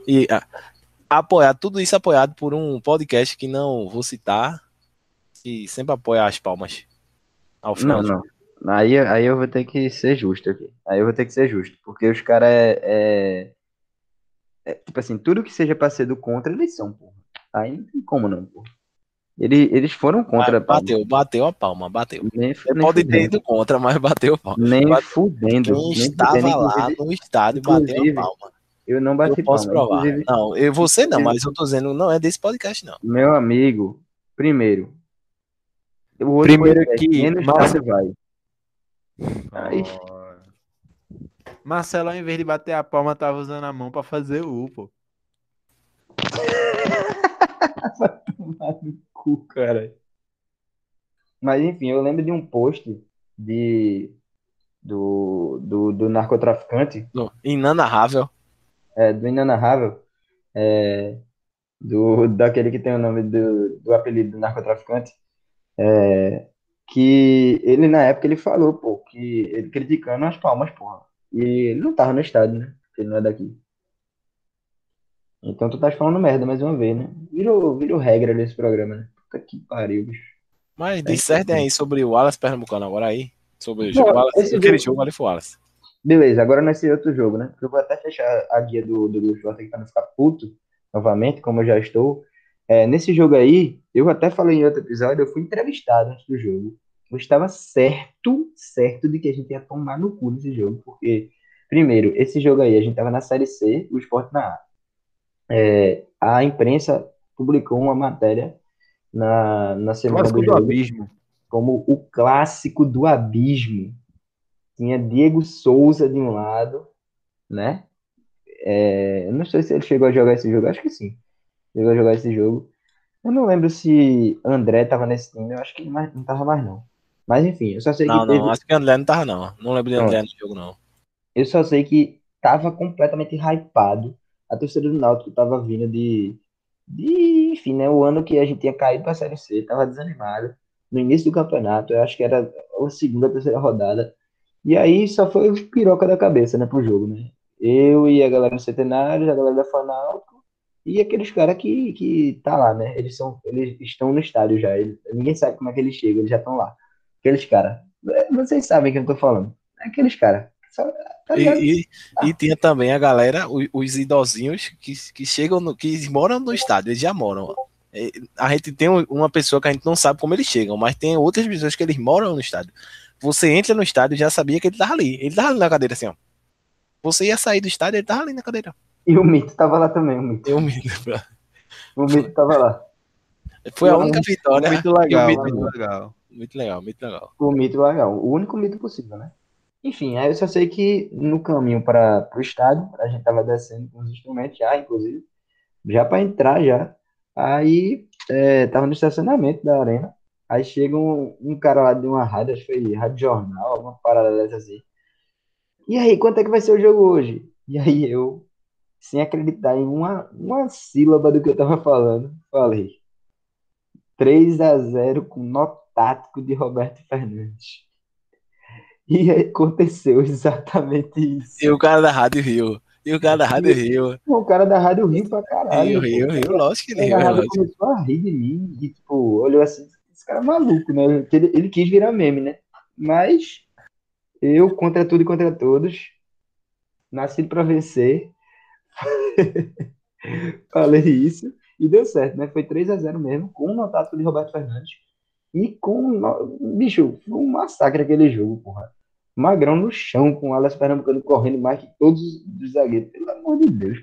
E ah, apoiado, tudo isso apoiado por um podcast que não vou citar, que sempre apoia as palmas ao final. Não, não. Aí, aí eu vou ter que ser justo aqui. Aí eu vou ter que ser justo. Porque os caras é, é, é, Tipo assim, tudo que seja pra ser do contra, eles são, porra. Aí não tem como não, porra. Eles, eles foram contra bateu, bateu a palma, bateu. Nem, Você nem pode ter fudendo. ido contra, mas bateu a palma. Nem Bate- fudendo. Quem nem estava fudendo. lá no estádio bateu a palma. eu não bati Eu posso palma. provar. Inclusive, Não, eu, você não, mas eu tô dizendo, não é desse podcast, não. meu amigo, primeiro. O outro Primeiro podcast, que menos Márcio- vai. Aí. Marcelo, ao invés de bater a palma, tava usando a mão pra fazer o pô. Tomar no cu, cara. Mas enfim, eu lembro de um post de do, do, do narcotraficante, No- Inanarrável. é, do inenarrável, é, do, daquele que tem o nome do, do apelido do narcotraficante, é, que ele na época ele falou, pô, que ele criticando as palmas, porra. E ele não tava no estádio, né? Porque ele não é daqui. Então tu tá falando merda mais uma vez, né? Virou, virou regra desse programa, né? Puta que pariu, bicho. Mas É dissertem aí sobre o Wallace Pernambucano agora aí. Sobre o Não, jogo. Wallace, aquele jogo- jogo ali foi o Wallace. Beleza, agora nesse outro jogo, né? Porque eu vou até fechar a guia do, do Esporte aqui pra não ficar puto novamente, como eu já estou. É, nesse jogo aí, eu até falei em outro episódio, eu fui entrevistado antes do jogo. Eu estava certo, certo de que a gente ia tomar no cu nesse jogo, porque, primeiro, esse jogo aí, a gente estava na Série C, o Sport na A. É, a imprensa publicou uma matéria na, na semana Clássico do do jogo abismo. como o clássico do abismo. Tinha Diego Souza de um lado, né? É, eu não sei se ele chegou a jogar esse jogo, acho que sim. Chegou a jogar esse jogo. Eu não lembro se André tava nesse time, eu acho que mais, não tava mais não. Mas enfim, eu só sei Não, que teve, não, acho que André não tava, não. Não lembro de. André no jogo, não. eu só sei que tava completamente hypado. A torcida do Náutico tava vindo de, de, enfim, né, o ano que a gente tinha caído pra Série C, tava desanimado. No início do campeonato, eu acho que era a segunda, terceira rodada. E aí só foi o piroca da cabeça, né, pro jogo, né? Eu e a galera do Centenário, a galera da Fanáutico e aqueles caras que, que tá lá, né? Eles são, eles estão no estádio já. Eles- ninguém sabe como é que eles chegam, eles já estão lá. Aqueles caras. Vocês sabem quem eu tô falando. Aqueles caras. Tá? E, e, e tinha também a galera, o- os idosinhos que, que chegam, no, que moram no estádio, eles já moram. É, A gente tem um- uma pessoa que a gente não sabe como eles chegam, mas tem outras pessoas que eles moram no estádio. Você entra no estádio e já sabia que ele tava ali. Ele tava ali na cadeira, assim, ó. Você ia sair do estádio, ele tava ali na cadeira. E o Mito tava lá também, o Mito. Eu me lembro. O Mito tava lá. Foi a única vitória. Muito o legal, Mito- muito legal. muito legal, muito legal. O mito legal. O único mito possível, né? Enfim, aí eu só sei que no caminho para o estádio, a gente tava descendo com os instrumentos já, inclusive, já para entrar já. Aí é, tava no estacionamento da arena. Aí chega um, um cara lá de uma rádio, acho que foi Rádio Jornal, alguma parada dessa assim. E aí, quanto é que vai ser o jogo hoje? E aí eu, sem acreditar em uma, uma sílaba do que eu tava falando, falei 3 a 0 com nó tático de Roberto Fernandes. E aconteceu exatamente isso. E o cara da rádio riu. E o cara da rádio riu. O cara da rádio riu pra caralho. Riu, riu, riu. Lógico que O ele cara riu. rádio lógico. começou a rir de mim e, tipo, olhou assim, esse cara é maluco, né? Ele, ele quis virar meme, né? Mas eu, contra tudo e contra todos, nascido pra vencer, falei isso e deu certo, né? Foi 3 a 0 mesmo, com um notático de Roberto Fernandes e com, bicho, foi um massacre aquele jogo, porra. Magrão no chão, com o Alas Pernambucano correndo mais que todos os zagueiros, pelo amor de Deus.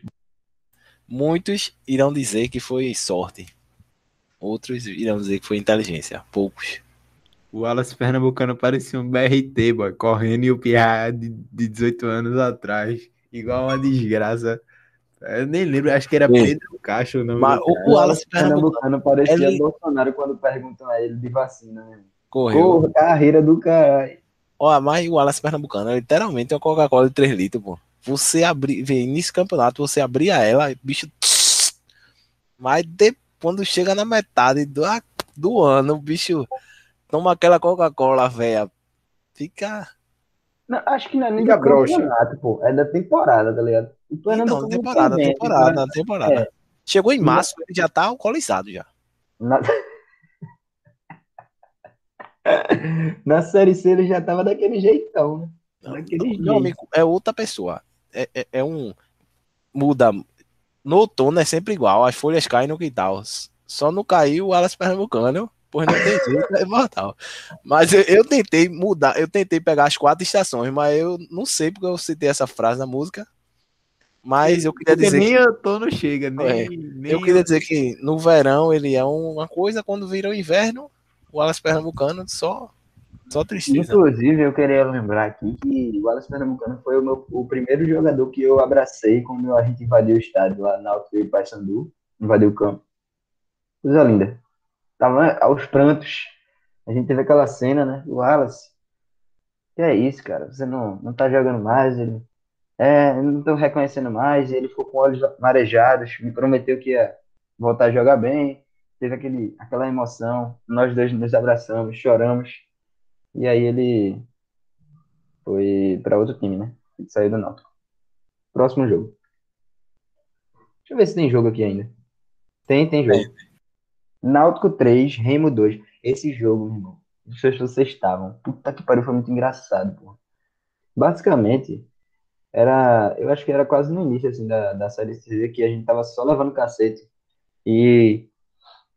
Muitos irão dizer que foi sorte. Outros irão dizer que foi inteligência. Poucos. O Wallace Pernambucano parecia um BRT, boy, correndo e o Pierre de, de 18 anos atrás. Igual uma desgraça. Eu nem lembro, acho que era Sim. Pedro Castro o nome Mas do o, cara. o Wallace Pernambucano parecia ele- Bolsonaro quando perguntam a ele de vacina, né? correu. Porra, carreira do caralho. Ó, mas o Wallace Pernambucano é literalmente uma Coca-Cola de 3 litros, pô. Você abrir, vê, nesse campeonato, você abria ela, bicho. Mas de, quando chega na metade do, do ano, o bicho toma aquela Coca-Cola, velha. Fica. Não, acho que não é nem Fica do broxa. campeonato, pô. É da temporada, tá ligado? O Não, temporada, também, temporada, né? temporada. É. Chegou em março, ele já tá alcoolizado já. Na... Na Série C ele já tava daquele jeitão, né? Daquele jeito. Meu amigo, é outra pessoa. É, é, é um. Muda. No outono é sempre igual, as folhas caem no quintal. Só não caiu o Alas Pernambucano, pois não tem jeito, é mortal. Mas eu, eu tentei mudar, eu tentei pegar as quatro estações, mas eu não sei porque eu citei essa frase na música. Mas eu queria Porque dizer nem que, outono chega, nem, É, nem eu queria dizer que no verão ele é uma coisa, quando vira o inverno, o Alas Pernambucano só, só tristeza. Inclusive, eu queria lembrar aqui que o Wallace Pernambucano foi o, meu, o primeiro jogador que eu abracei quando a gente invadiu o estádio lá na Alto e Paysandu, invadiu o campo. Coisa linda. Tava aos prantos. A gente teve aquela cena, né? O Wallace. Que é isso, cara? Você não, não tá jogando mais, ele. É, não tô reconhecendo mais. Ele ficou com olhos marejados, me prometeu que ia voltar a jogar bem. Teve aquele, aquela emoção. Nós dois nos abraçamos, choramos. E aí ele foi para outro time, né? Ele saiu do Náutico. Próximo jogo. Deixa eu ver se tem jogo aqui ainda. Tem, tem jogo. Náutico 3, Remo 2. Esse jogo, meu irmão. Não sei se vocês estavam. Puta que pariu, foi muito engraçado, pô. Basicamente, era. Eu acho que era quase no início, assim, da, da série C, que a gente tava só levando cacete. E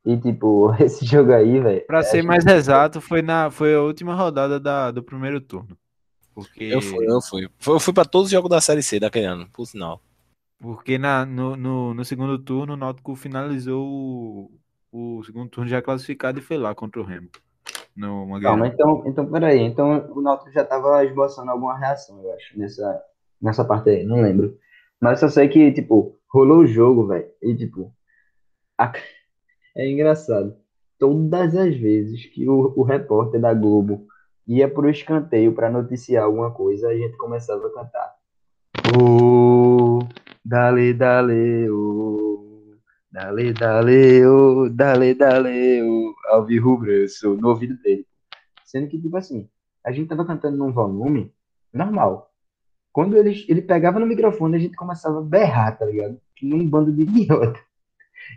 E, tipo, esse jogo aí, velho. Pra é, ser mais que- exato, foi, na, foi a última rodada da, do primeiro turno. Porque, Eu fui, eu fui. Eu fui pra todos os jogos da Série C daquele ano, por sinal. porque na, no, no, no segundo turno o Náutico finalizou o, o segundo turno já classificado e foi lá contra o Remo. No. Calma, então, então, peraí. Então, o Náutico já tava esboçando alguma reação, eu acho, nessa, nessa parte aí. Não lembro. Mas eu só sei que, tipo, rolou o jogo, velho. E, tipo, a- é engraçado. Todas as vezes que o, o repórter da Globo ia pro escanteio pra noticiar alguma coisa, a gente começava a cantar. Ô, dale, dale, ô, dale, dale, ô, dale, dale, ô, alvirrubro-branco, no ouvido dele. Sendo que, tipo assim, a gente tava cantando num volume normal. Quando ele, ele pegava no microfone, a gente começava a berrar, tá ligado? Que nem um bando de idiota.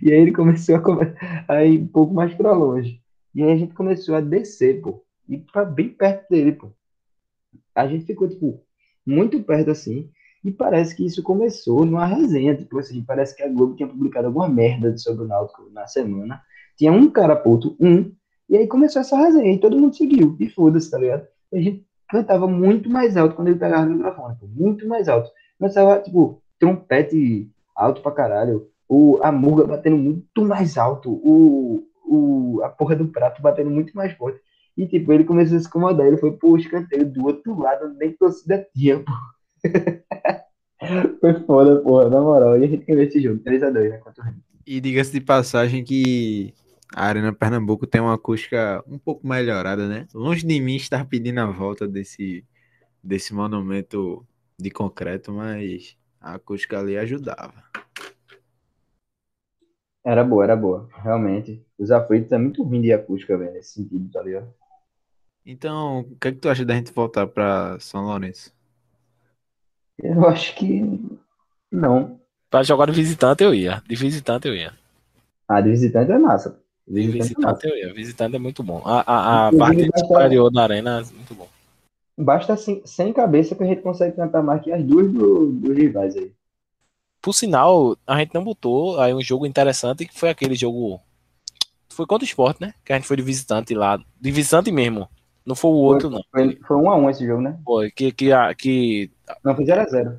E aí ele começou a, a ir um pouco mais pra longe. E aí a gente começou a descer, pô. E pra bem perto dele, pô. A gente ficou, tipo, muito perto assim. E parece que isso começou numa resenha. Tipo assim, parece que a Globo tinha publicado alguma merda sobre o Náutico na semana. Tinha um cara puto, um. E aí começou essa resenha. E todo mundo seguiu. E foda-se, tá ligado? E a gente cantava muito mais alto quando ele pegava no microfone. Muito mais alto. Começava, tipo, trompete alto pra caralho. O, a murga batendo muito mais alto. O, o, a porra do prato batendo muito mais forte. E, tipo, ele começou a se incomodar. Ele foi pro escanteio do outro lado, nem torcida tinha, pô. Foi foda, porra, na moral. E a gente ganhou esse jogo, 3x2, né? Contra o Remo. E diga-se de passagem que a Arena Pernambuco tem uma acústica um pouco melhorada, né? Longe de mim estar pedindo a volta desse, desse monumento de concreto, mas a acústica ali ajudava. Era boa, era boa. Realmente. Os aflitos é muito ruim de acústica, velho, nesse sentido, tá ligado? Então, o que é que tu acha da gente voltar pra São Lourenço? Eu acho que não. Pra jogar de visitante eu ia. De visitante eu ia. Ah, de visitante é massa. De De visitante é massa. visitante eu ia. Visitante é muito bom. A, a, a parte basta- superior da arena é muito bom. Basta sem, sem cabeça que a gente consegue cantar mais que as duas do, dos rivais aí. Por sinal, a gente não botou aí um jogo interessante que foi aquele jogo. Foi contra o esporte, né? Que a gente foi de visitante lá. De visitante mesmo. Não foi o outro, não. Foi, foi um a um esse jogo, né? Foi que, que, a- que, Não, foi 0x0.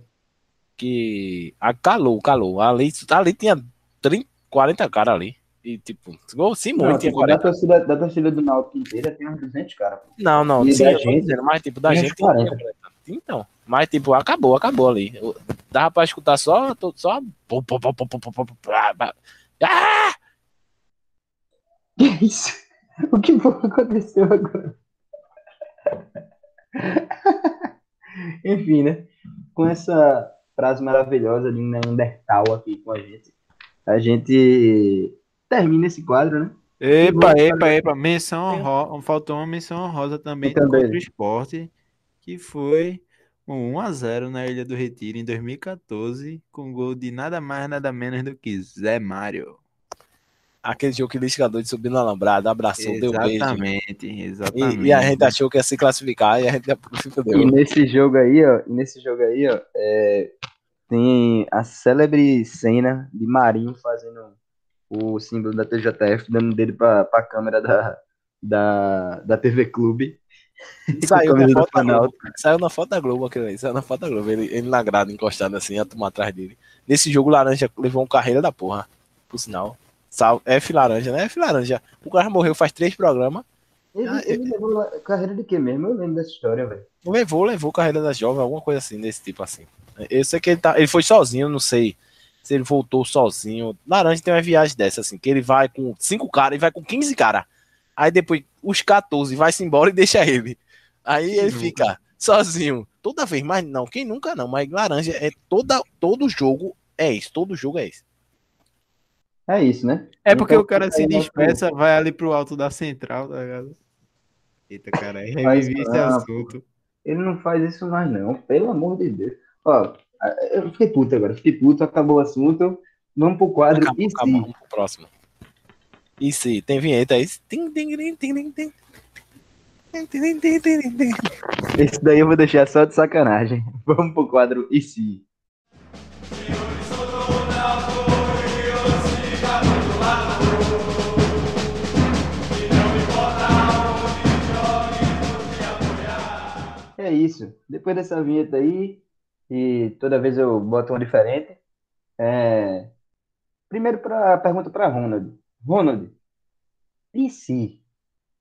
que a calou, calou. Ali, ali tinha 30, 40 caras ali. E tipo, igual Simone Não, tinha tipo, da 40. torcida, da torcida do Náutico inteira tem uns 200 caras. Não, não, sim, tô gente, mas tipo, da gente tinha 40. 40. Então, mas, tipo, acabou, acabou ali. Eu, dava pra escutar só. só... Ah! Que é isso? O que aconteceu agora? Enfim, né? Com essa frase maravilhosa de Neandertal aqui com a gente, a gente termina esse quadro, né? Epa, epa, fazer... epa. Menção honrosa. Faltou uma menção honrosa também, também. do esporte, que foi um 1x0 na Ilha do Retiro em 2014, com gol de nada mais, nada menos do que Zé Mário. Aquele jogo que o listigador de subir na alambrada, abraçou, deu beijo. Exatamente, exatamente. E, e a gente achou que ia se classificar e a gente se E nesse jogo aí, ó, e nesse jogo aí, ó, é, tem a célebre cena de Marinho fazendo o símbolo da TJF, dando dele pra, pra câmera da, da, da TV Clube. Saiu na, foto da Globo, saiu na foto da Globo aquele aí, saiu na foto da Globo, ele, ele na grada encostado assim, a turma atrás dele. Nesse jogo, o Laranja levou um carreira da porra, por sinal. Sal, F Laranja, né? F Laranja. O cara morreu faz três programas. Ele, Ah, ele levou lá- carreira de quê mesmo? Eu lembro dessa história, velho. Levou, levou carreira da jovem, alguma coisa assim, desse tipo assim. Eu sei que ele, tá, ele foi sozinho, não sei se ele voltou sozinho. Laranja tem uma viagem dessa, assim, que ele vai com cinco caras e vai com 15 caras. Aí depois os 14 vai-se embora e deixa ele. Aí ele nunca? fica sozinho. Toda vez, mas não, quem nunca não, mas Laranja é toda, todo jogo é isso, todo jogo é isso. É isso, né? É porque Então, o cara se nós dispersa, vai ali pro alto da central, tá ligado? Eita, cara, revivi esse assunto. Ele não faz isso mais, não. Pelo amor de Deus. Ó, eu fiquei puto agora. Fiquei puto, acabou o assunto. Vamos pro quadro. Acabou, e acabou, sim. vamos pro próximo. Isso aí, tem vinheta aí. Esse daí eu vou deixar só de sacanagem. Vamos pro quadro e se. É isso. Depois dessa vinheta aí, e toda vez eu boto uma diferente. É... Primeiro, para pergunta para Ronald. Ronald, e se?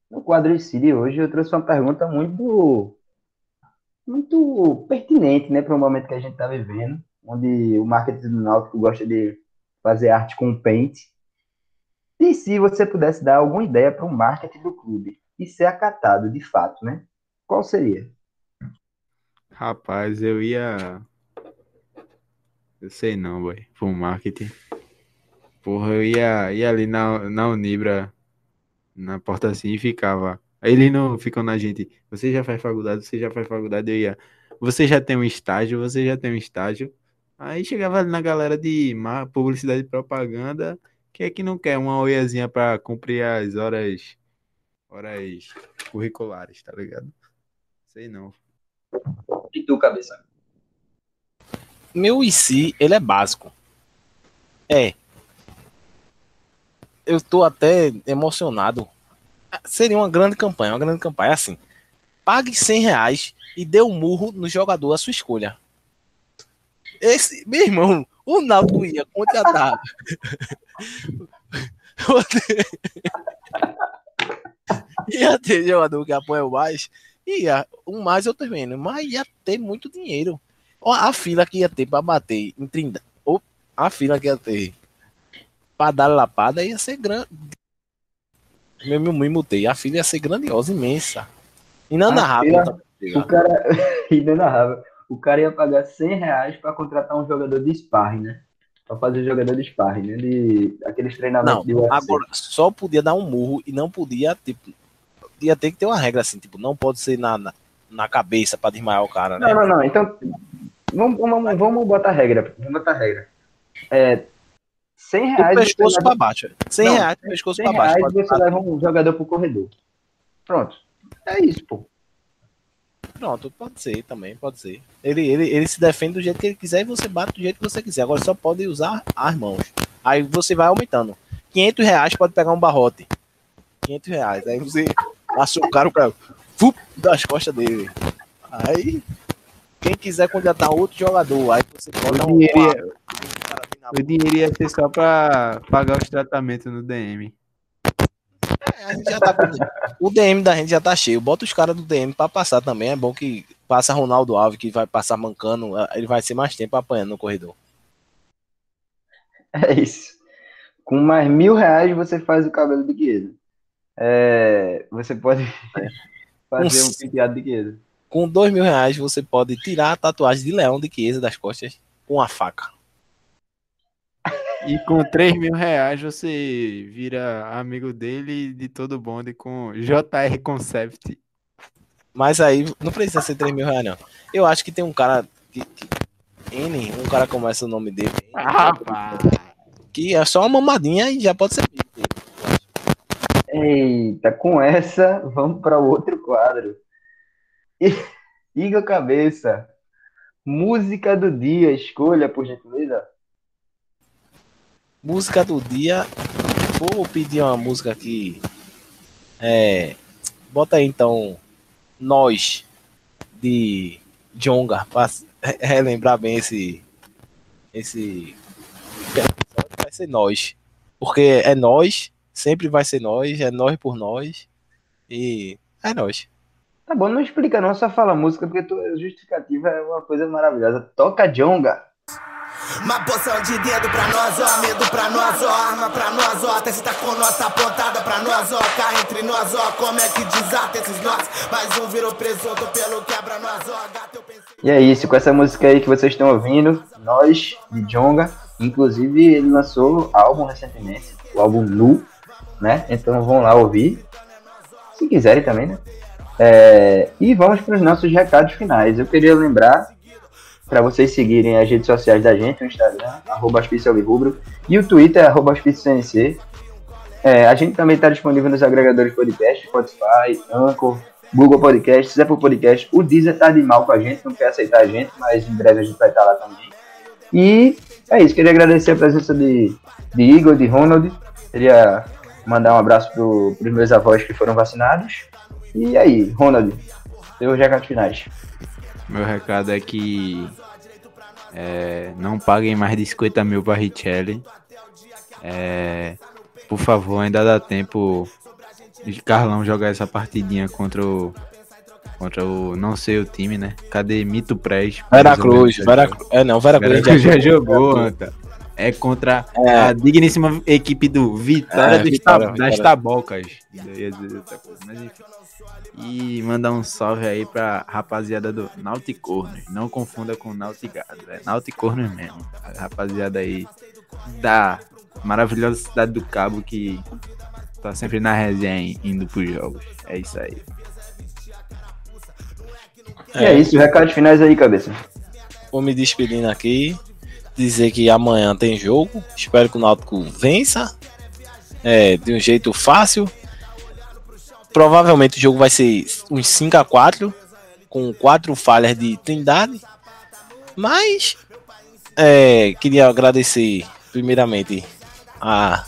No quadro de si de hoje, eu trouxe uma pergunta muito, muito pertinente né, para o momento que a gente está vivendo, onde o marketing do Náutico gosta de fazer arte com paint. E se você pudesse dar alguma ideia para o marketing do clube e ser acatado de fato, né? Qual seria? Rapaz, eu ia. Eu sei não, boy. Pro marketing. Porra, eu ia, ia ali na, na Unibra, na porta assim, e ficava. Aí eles não ficam na gente. Você já faz faculdade, você já faz faculdade, eu ia. Você já tem um estágio, você já tem um estágio. Aí chegava ali na galera de publicidade e propaganda. Quem é que não quer uma oiazinha pra cumprir as horas, horas curriculares, tá ligado? Sei não. E tu, cabeça? Meu IC, ele é básico. É. Eu tô até emocionado. Seria uma grande campanha, uma grande campanha. Assim, pague 100 reais e dê um murro no jogador à sua escolha. Esse, meu irmão, o Náutico ia contratar. ia ter jogador que apoia mais Ia, um mais eu também, mas ia ter muito dinheiro. A fila que ia ter para bater em Trindade, a fila que ia ter dar lapada ia ser grande. Meu, meu, me mutei. A fila ia ser grandiosa, imensa. Inanarrável. O cara, inanarrável. O cara ia pagar 100 reais para contratar um jogador de sparring, né? Pra fazer jogador de sparring, né? De, aqueles treinamentos não, de UFC. Agora, só podia dar um murro e não podia, tipo, ia ter que ter uma regra assim, tipo, não pode ser na, na, na cabeça para desmaiar o cara, né? Não, não, não. Então, vamos, vamos, vamos botar regra. Vamos botar regra. É, 100 reais. O pescoço para baixo. 100 não, reais, o pescoço para baixo. Reais você leva um jogador pro corredor. Pronto. É isso, pô. Pronto, pode ser também, pode ser. Ele, ele, ele se defende do jeito que ele quiser e você bate do jeito que você quiser. Agora só pode usar as mãos. Aí você vai aumentando. 500 reais pode pegar um barrote. 500 reais. Aí você açucar o cara fup, das costas dele. Aí, quem quiser contratar outro jogador, aí você pode o dinheiro, ia, o dinheiro ia ser só pra pagar os tratamentos no DM. É, tá, o DM da gente já tá cheio. Bota os caras do DM pra passar também. É bom que passa Ronaldo Alves, que vai passar mancando. Ele vai ser mais tempo apanhando no corredor. É isso. Com mais mil reais você faz o cabelo de Guedes é, você pode fazer um penteado de Chiesa. Com dois mil reais você pode tirar a tatuagem de leão de Chiesa das costas com a faca. E com 3 mil reais você vira amigo dele de todo bonde com JR Concept. Mas aí não precisa ser 3 mil reais, não. Eu acho que tem um cara que, que N, um cara começa o nome dele. Ah, rapaz. Que é só uma mamadinha e já pode ser. Eita, com essa, vamos para outro quadro. Igor Cabeça, música do dia, escolha, por gentileza. Música do dia, vou pedir uma música aqui. É, bota aí então, Nós, de Jonga, para relembrar bem esse. Esse. Vai ser Nós, porque é Nós Sempre vai ser nós, é nós por nós. E é nós. Tá bom, não explica não, só fala música, porque tua justificativa é uma coisa maravilhosa. Toca Jonga. Uma poção de dedo pra nós, ó, medo pra nós, ó, arma pra nós, ó, até se tá com tá apontada pra nós, ó, cá entre nós, ó, como é que desata esses nós, mais um virou presunto pelo quebra nós, ó, gato eu pensei... E é isso, com essa música aí que vocês estão ouvindo, Nós, de Jonga, inclusive ele lançou álbum recentemente, o álbum Nu, né? Então vão lá ouvir, se quiserem também, né? É, e vamos para os nossos recados finais. Eu queria lembrar para vocês seguirem as redes sociais da gente, o Instagram, arroba e o Twitter, arroba é, A gente também está disponível nos agregadores podcast, Spotify, Anchor, Google Podcasts, Apple Podcasts. O Deezer tá de mal com a gente, não quer aceitar a gente, mas em breve a gente vai estar lá também. E é isso, queria agradecer a presença de, de Igor, de Ronald. Queria mandar um abraço para os meus avós que foram vacinados. E aí, Ronald, Seus recados finais. Meu recado é que é, não paguem mais de 50 mil para Richelli. É, por favor, ainda dá tempo de Carlão jogar essa partidinha contra o. Contra o. Não sei o time, né? Cadê Mito Prez? Veracruz, Veracruz. É não, Veracruz, Veracruz já, jogou, Anta. É contra É. a digníssima equipe do Vitória, É, dos Vitória, das. Tabocas. Mas enfim. E mandar um salve aí pra rapaziada do Nauticornos. Não confunda com Nautigado, é Nauticornos mesmo. A rapaziada aí da maravilhosa cidade do Cabo que tá sempre na resenha indo pros jogos. É isso aí. E é isso, recados finais aí, cabeça. Vou me despedindo aqui. Dizer que amanhã tem jogo. Espero que o Náutico vença. É, de um jeito fácil. Provavelmente o jogo vai ser uns 5 a 4 Com quatro falhas de Trindade. Mas é, queria agradecer primeiramente a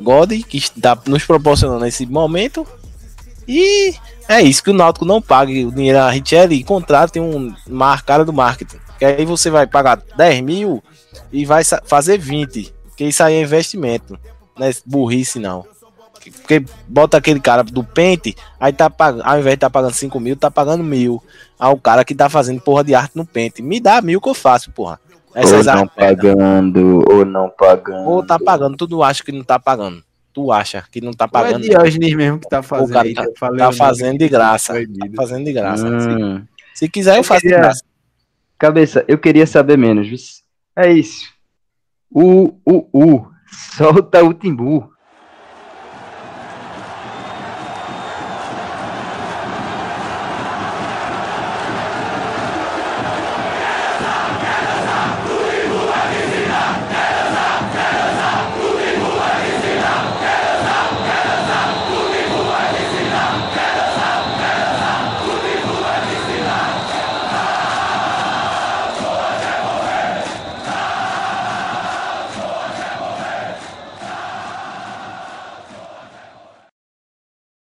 God que está nos proporcionando esse momento. E é isso, que o Náutico não pague o dinheiro a Richelli e contrate um cara do marketing. Que aí você vai pagar 10 mil e vai fazer 20. Que isso aí é investimento. Não é burrice, não. Porque bota aquele cara do pente, aí tá pagando, ao invés de tá pagando 5 mil, tá pagando mil. Ao cara que tá fazendo porra de arte no pente. Me dá mil que eu faço, porra. Essas ou não pagando, ou não pagando. Ou tá pagando, tu acha que não tá pagando. Tu acha que não tá Ou é pagando. Diógenes mesmo que tá fazendo. cara aí, tá- falei tá o fazendo de graça. Tá fazendo de graça. Se, Hum. se quiser, eu faço de queria- graça. Cabeça, eu queria saber menos. É isso. O, o, o. Solta o Timbu.